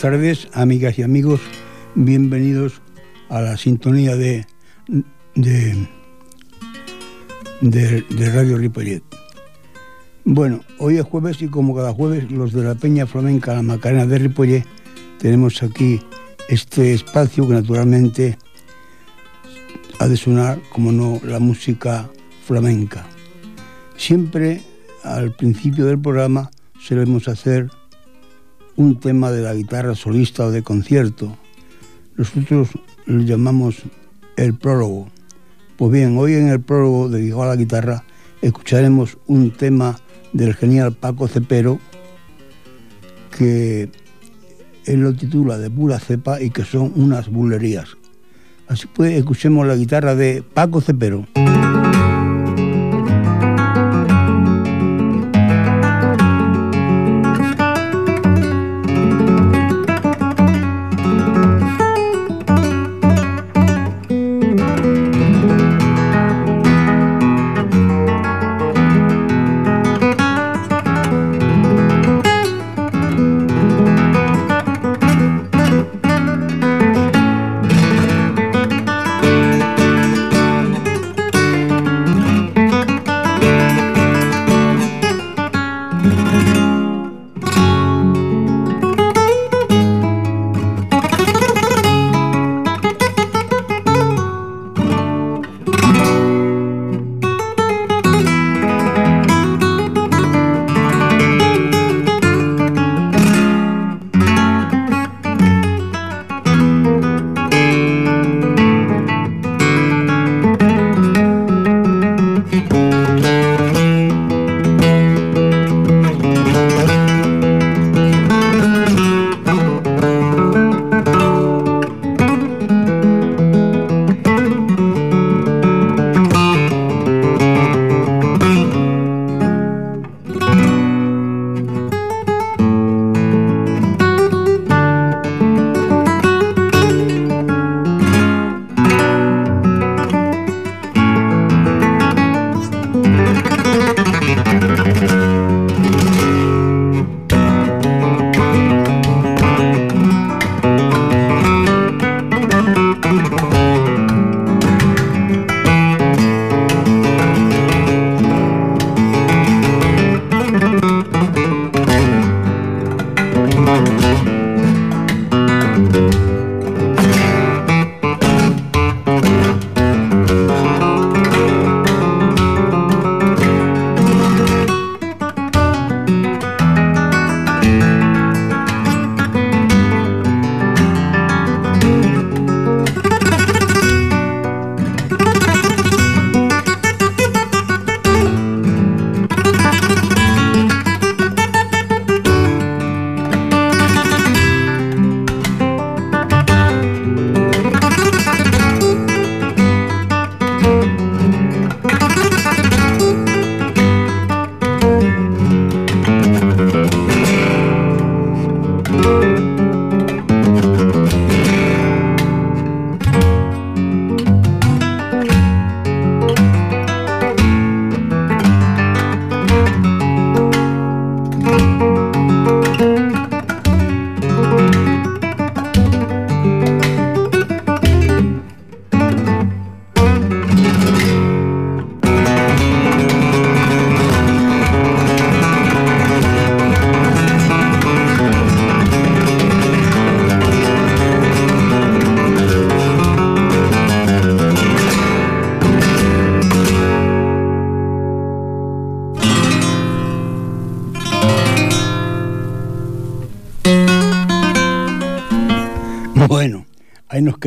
Tardes, amigas y amigos. Bienvenidos a la sintonía de, de, de, Radio Ripollet. Bueno, hoy es jueves y como cada jueves los de la Peña Flamenca La Macarena de Ripollet tenemos aquí este espacio que naturalmente ha de sonar, como no, la música flamenca. Siempre al principio del programa solemos hacer un tema de la guitarra solista o de concierto. Nosotros lo llamamos el prólogo. Pues bien, hoy en el prólogo dedicado a la guitarra escucharemos un tema del genial Paco Cepero que él lo titula de pura cepa y que son unas bulerías. Así pues, escuchemos la guitarra de Paco Cepero.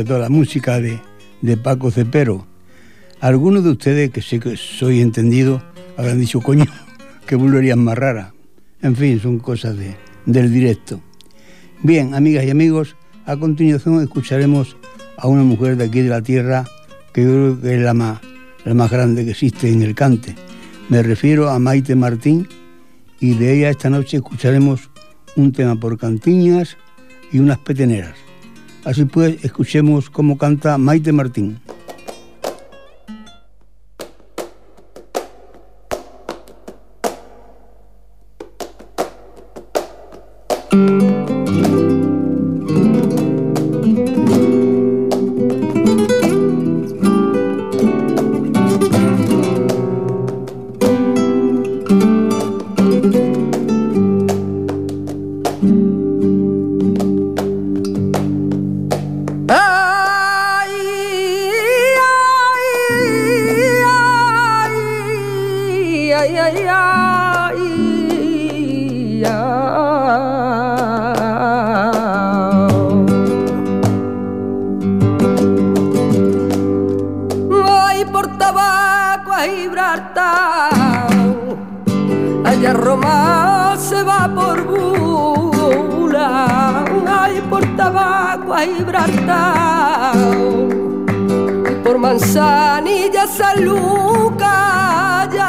Quedó la música de, de Paco Cepero. Algunos de ustedes, que sé que soy entendido, habrán dicho, coño, que bulería más rara. En fin, son cosas de, del directo. Bien, amigas y amigos, a continuación escucharemos a una mujer de aquí de la tierra que yo creo que es la más, la más grande que existe en el cante. Me refiero a Maite Martín y de ella esta noche escucharemos un tema por cantiñas y unas peteneras. Así pues, escuchemos cómo canta Maite Martín. ay, ay, ay, Voy por tabaco a Gibraltar, allá Roma se va por bula, ay, por tabaco a Gibraltar, por manzanilla San Lucas.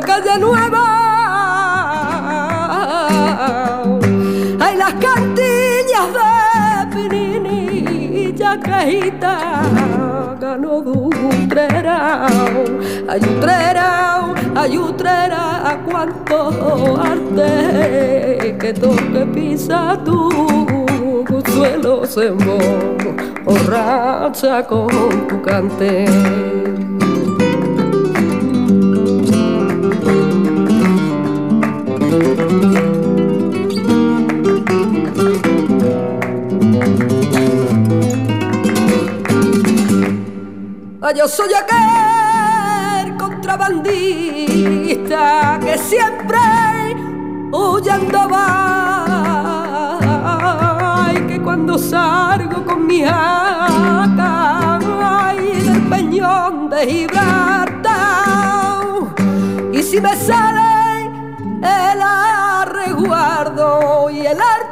calle nueva. Hay las cantillas de Pininilla quejita ganó utrera, hay utrera, hay utrera, cuánto arte que toque pisa tu suelo se borracha con tu cante. Yo soy aquel contrabandista que siempre huyendo va. Y que cuando salgo con mi jaca ay, del peñón de Gibraltar, y si me sale el arreguardo y el harto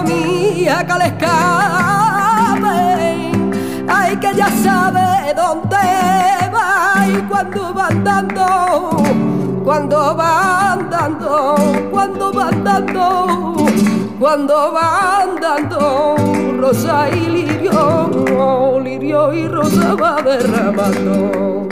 mía que ay que ya sabe dónde va y cuando va andando, cuando va andando, cuando va andando, cuando va andando, rosa y lirio, lirio y rosa va derramando.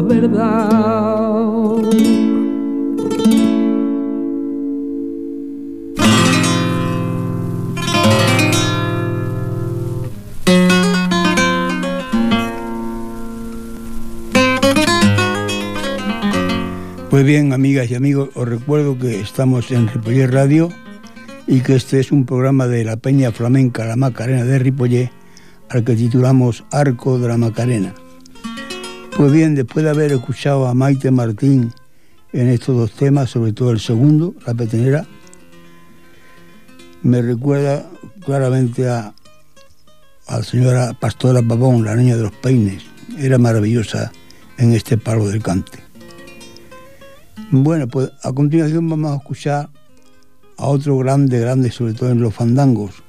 verdad. Pues bien, amigas y amigos, os recuerdo que estamos en Ripollé Radio y que este es un programa de la Peña Flamenca La Macarena de Ripollé, al que titulamos Arco de la Macarena. Pues bien, después de haber escuchado a Maite Martín en estos dos temas, sobre todo el segundo, La Petenera, me recuerda claramente a, la señora Pastora Pavón, la niña de los peines. Era maravillosa en este palo del cante. Bueno, pues a continuación vamos a escuchar a otro grande, grande, sobre todo en los fandangos.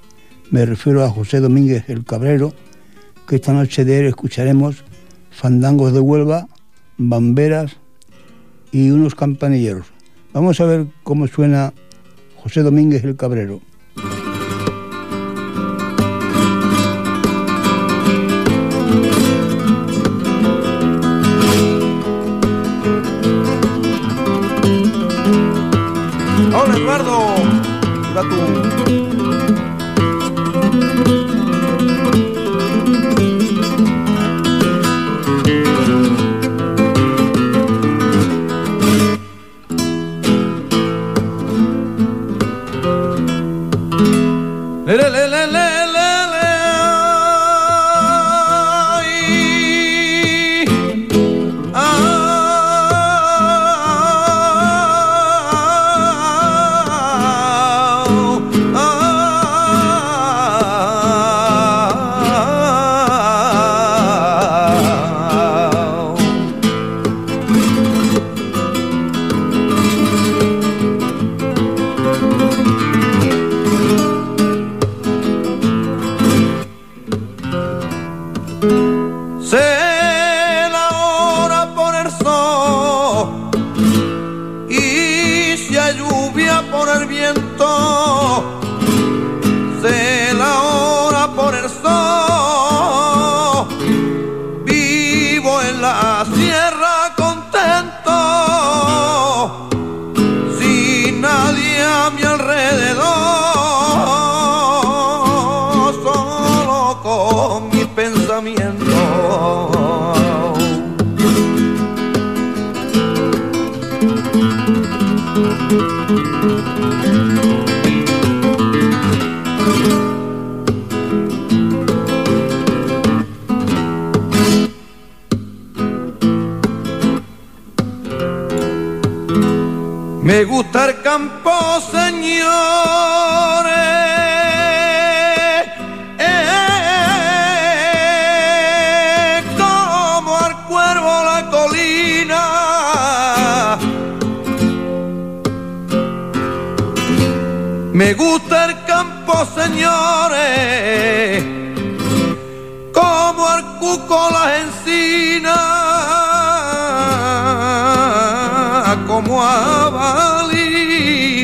Me refiero a José Domínguez el Cabrero, que esta noche de él escucharemos fandangos de Huelva, bamberas y unos campanilleros. Vamos a ver cómo suena José Domínguez el Cabrero. Me gusta el campo, señores, eh, como al cuervo la colina. Me gusta el campo, señores, como al cuco las encinas.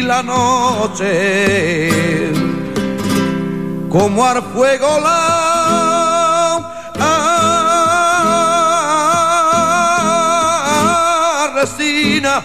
La noche, como al fuego la resina.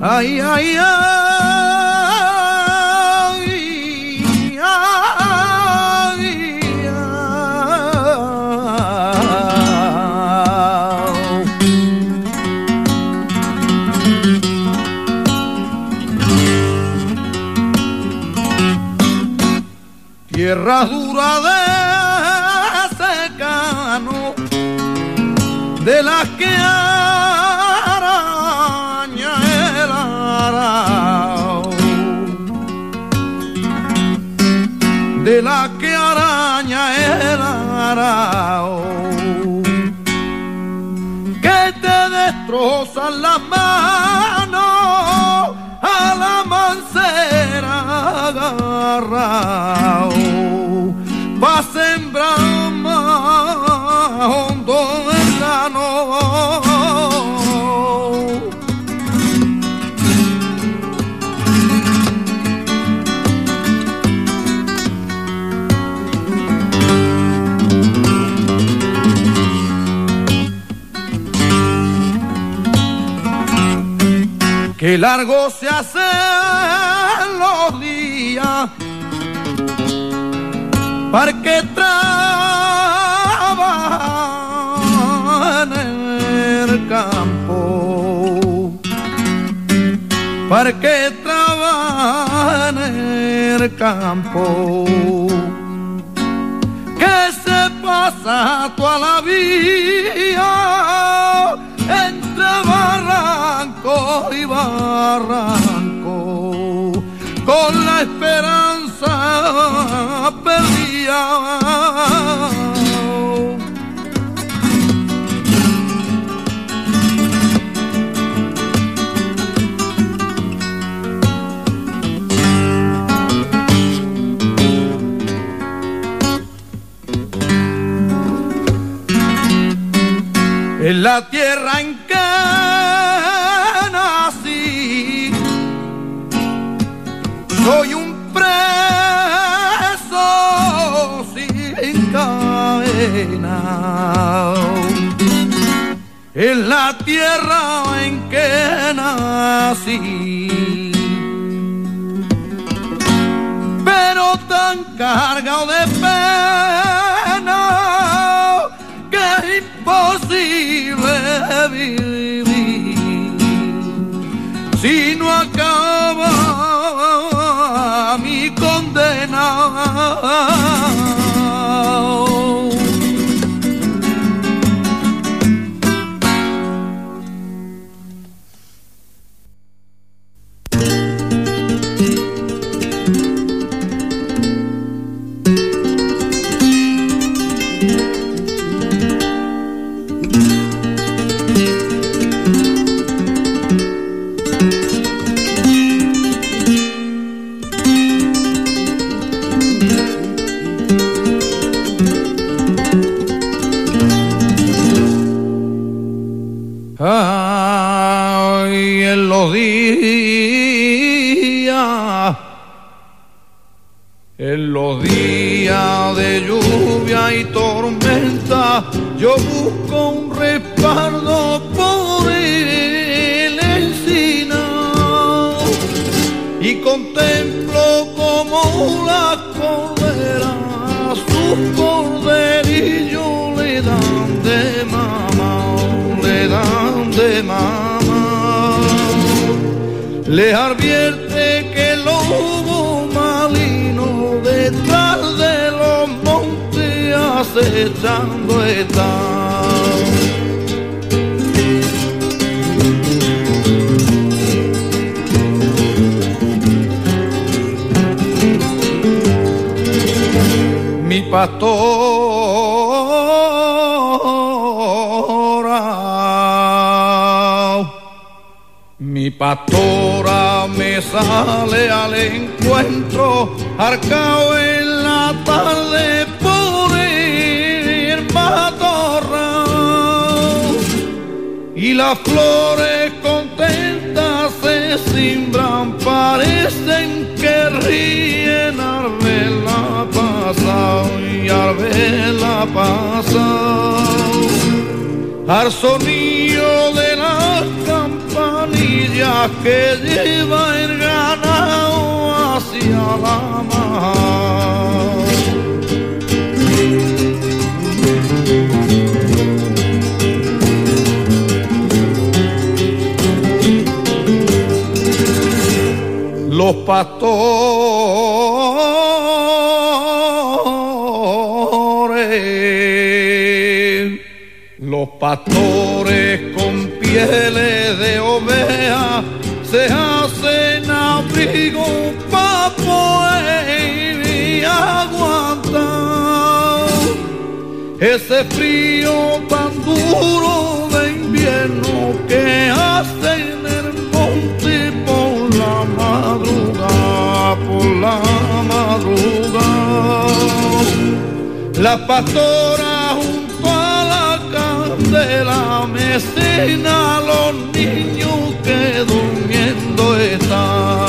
Ay, ay, Tierra dura de que te destrozan las manos a la mancera agarrao. Va sembrar más hondo Que largo se hacen los días. Para que trabajan en el campo, para que trabajan en el campo, que se pasa toda la vida entre barranco y barranco, con la esperanza perdida. En la tierra en que nací, soy un preso sin cadena. En la tierra en que nací, pero tan cargado de pena si no acaba mi condena. Las flores contentas se simbran, parecen que ríen al verla pasar y al verla pasar. Al sonido de las campanas campanilla que lleva el ganado hacia la mar. Los pastores, los pastores con pieles de oveja se hacen abrigo para poder aguantar. Ese frío tan duro de invierno que hace madrugada, por la madrugada. La pastora junto a la candela a los niños que durmiendo están.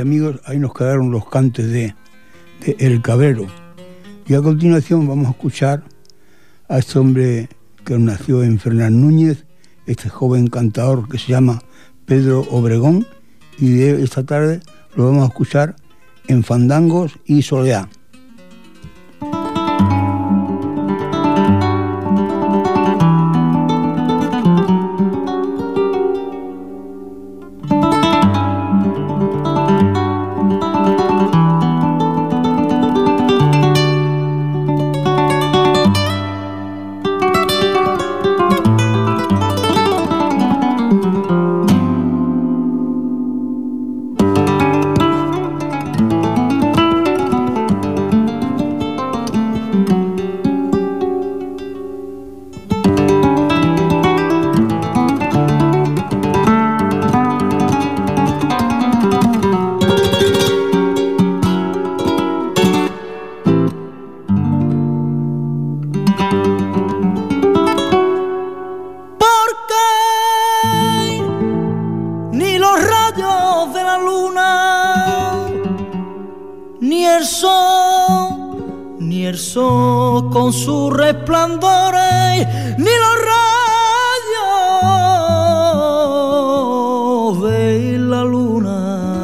Amigos, ahí nos quedaron los cantes de, El Cabrero. Y a continuación vamos a escuchar a este hombre que nació en Fernán Núñez, este joven cantador que se llama Pedro Obregón, y de esta tarde lo vamos a escuchar en Fandangos y Soleá. Ni el sol, ni el sol con sus resplandores, ni los rayos de la luna,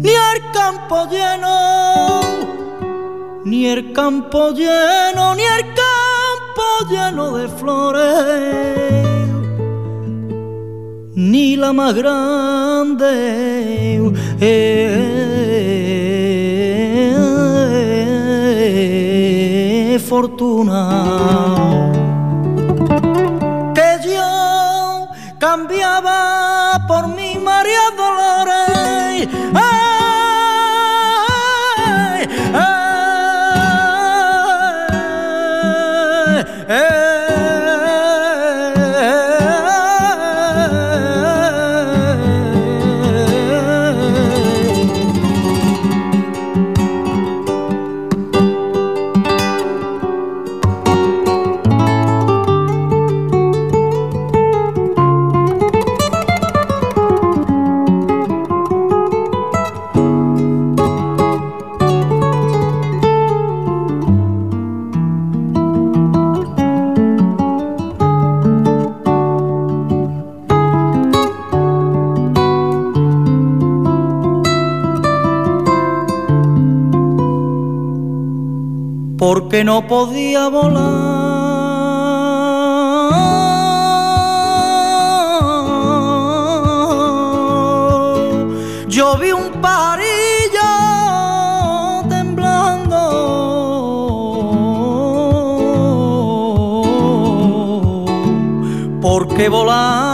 ni el campo lleno ni el campo lleno, ni el campo lleno de flores, ni la más grande eh, fortuna que yo cambiaba por mi María Dolores. Porque no podía volar. Yo vi un parillo temblando, porque volado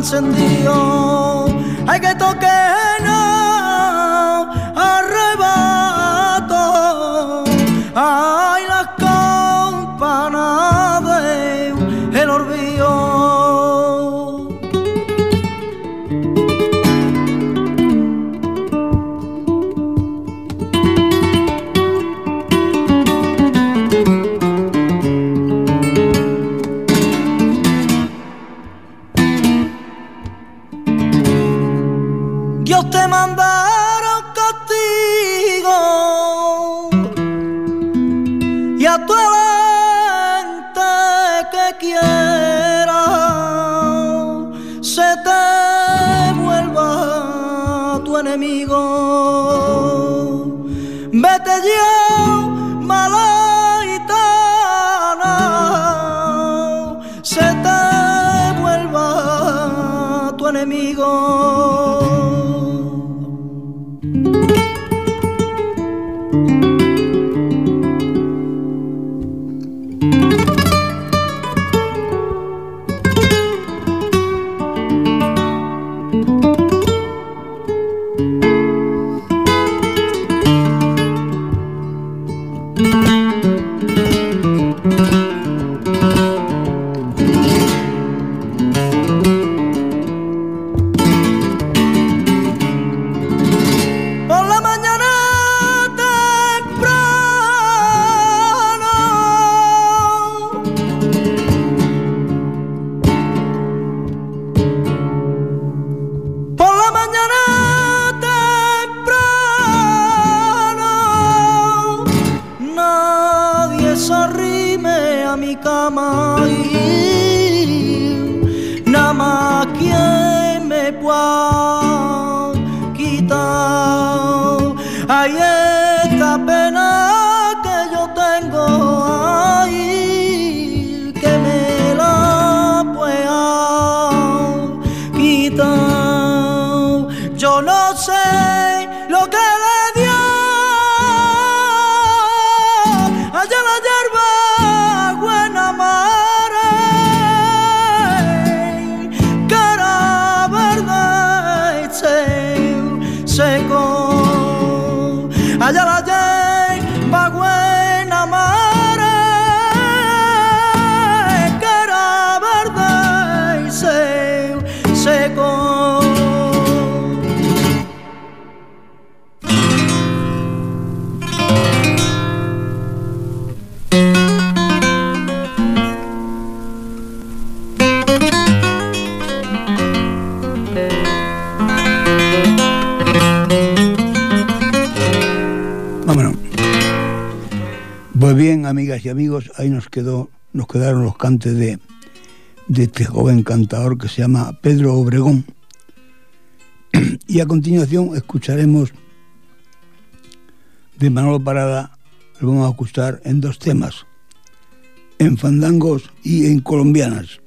trascendió. Hay que tocar amigos, ahí nos, quedó, nos quedaron los cantes de, este joven cantador que se llama Pedro Obregón. Y a continuación escucharemos de Manolo Parada, lo vamos a escuchar en dos temas, en fandangos y en colombianas.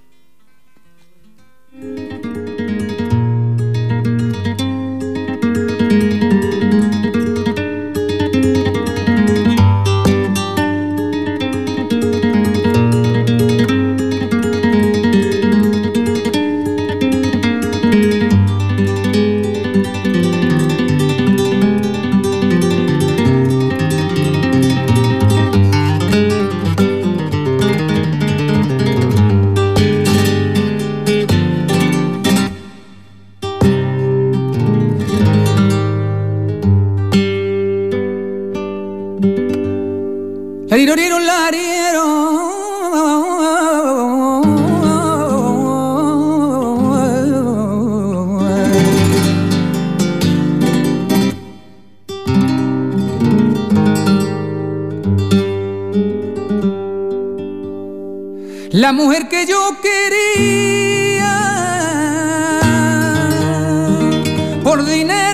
la mujer que yo quería por dinero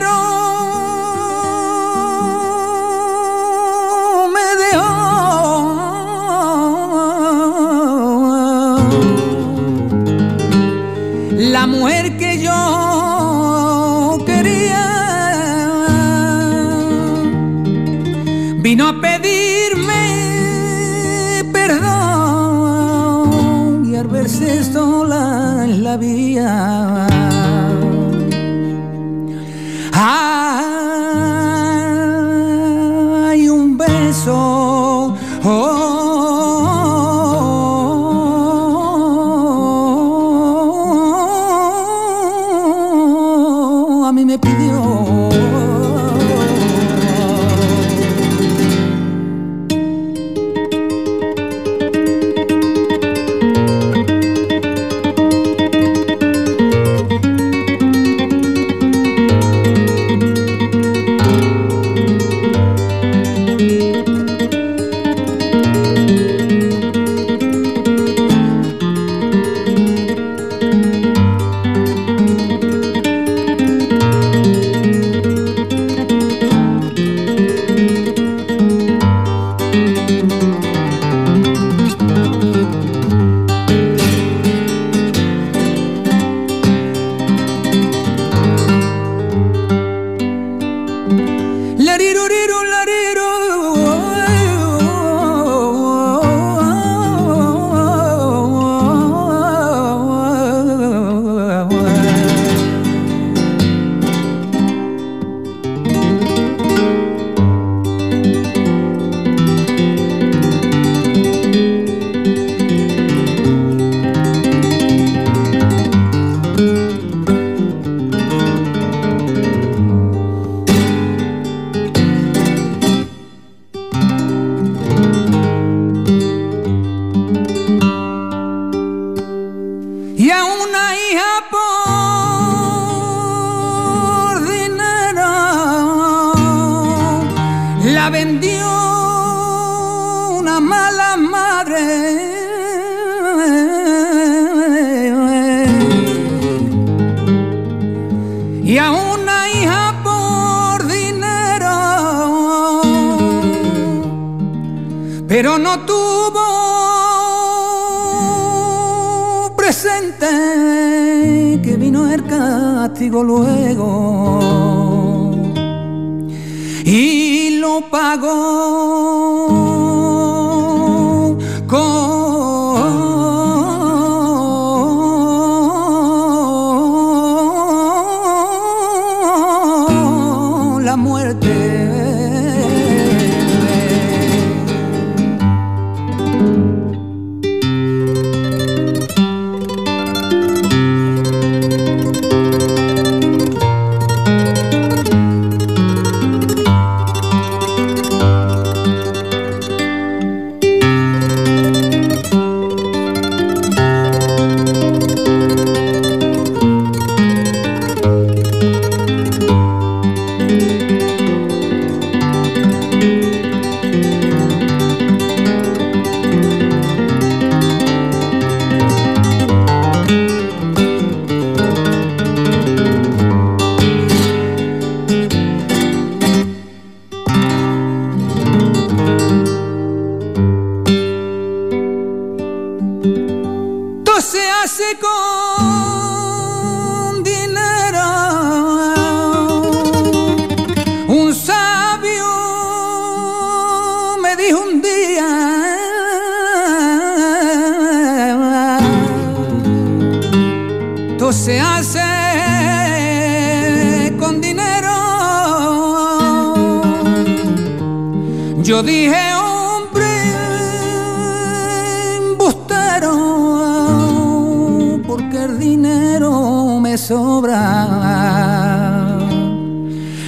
el dinero me sobra.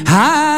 Ah,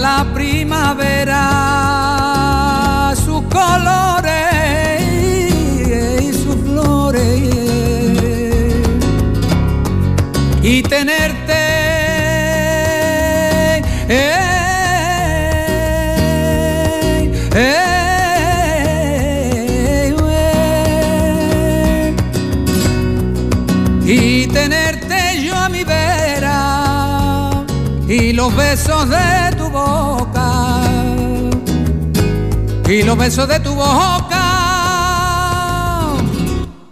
la primavera su color y los besos de tu boca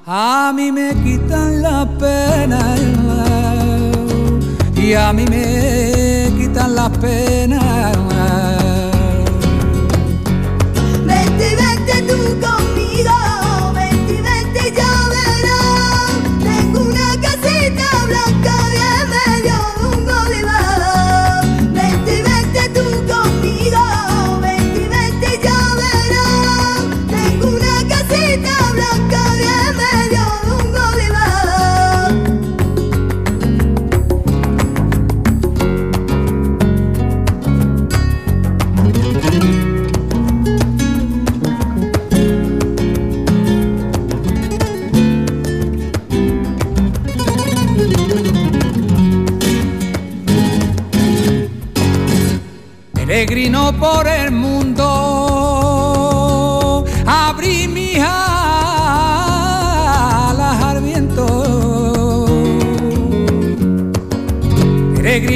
a mí me quitan la pena y a mí me quitan las penas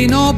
vino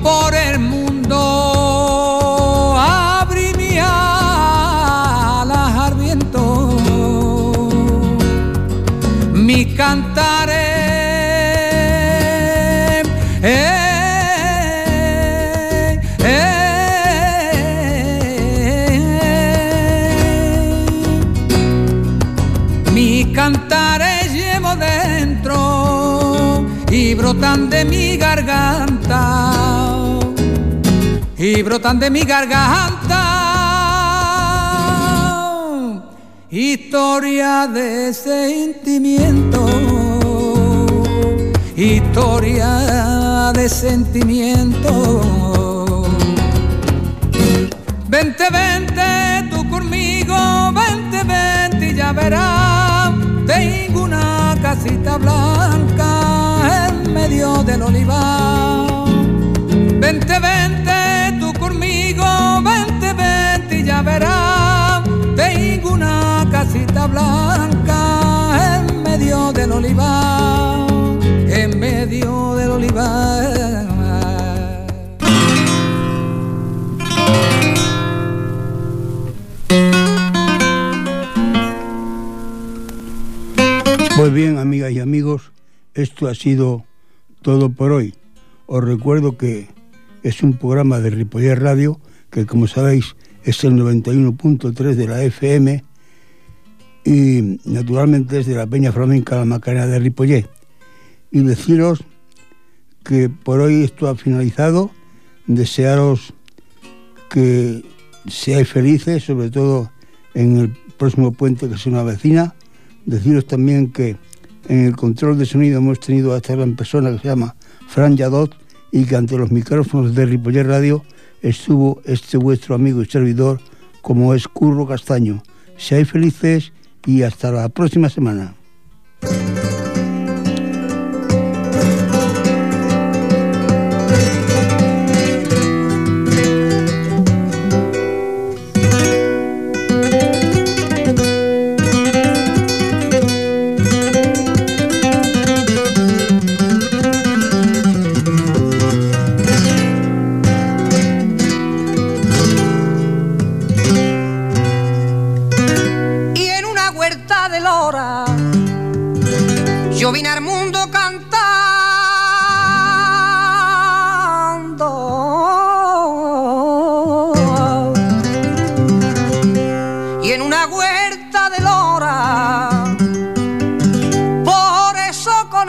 brotan de mi garganta. Historia de sentimiento. Historia de sentimiento. Vente vente tú conmigo vente vente y ya verás. Tengo una casita blanca medio del olivar. Vente, vente, una casita blanca en medio del olivar, en medio del olivar. Pues bien, amigas y amigos, esto ha sido todo por hoy. Os recuerdo que es un programa de Ripoller Radio, que como sabéis es el 91.3 de la FM y naturalmente es de la Peña Flamenca La Macarena de Ripoller. Y deciros que por hoy esto ha finalizado, desearos que seáis felices, sobre todo en el próximo puente que se nos avecina. Deciros también que en el control de sonido hemos tenido a esta gran persona que se llama Fran Yadot y que ante los micrófonos de Ripoller Radio estuvo este vuestro amigo y servidor como es Curro Castaño. Seáis felices y hasta la próxima semana.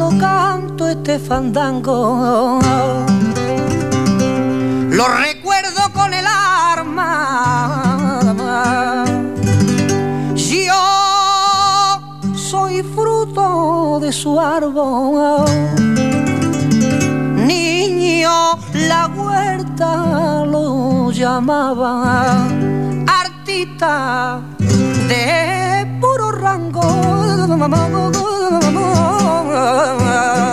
cuando canto este fandango. Lo recuerdo con el arma. Yo soy fruto de su árbol. Niño, la huerta lo llamaba. Artista de puro rango oh,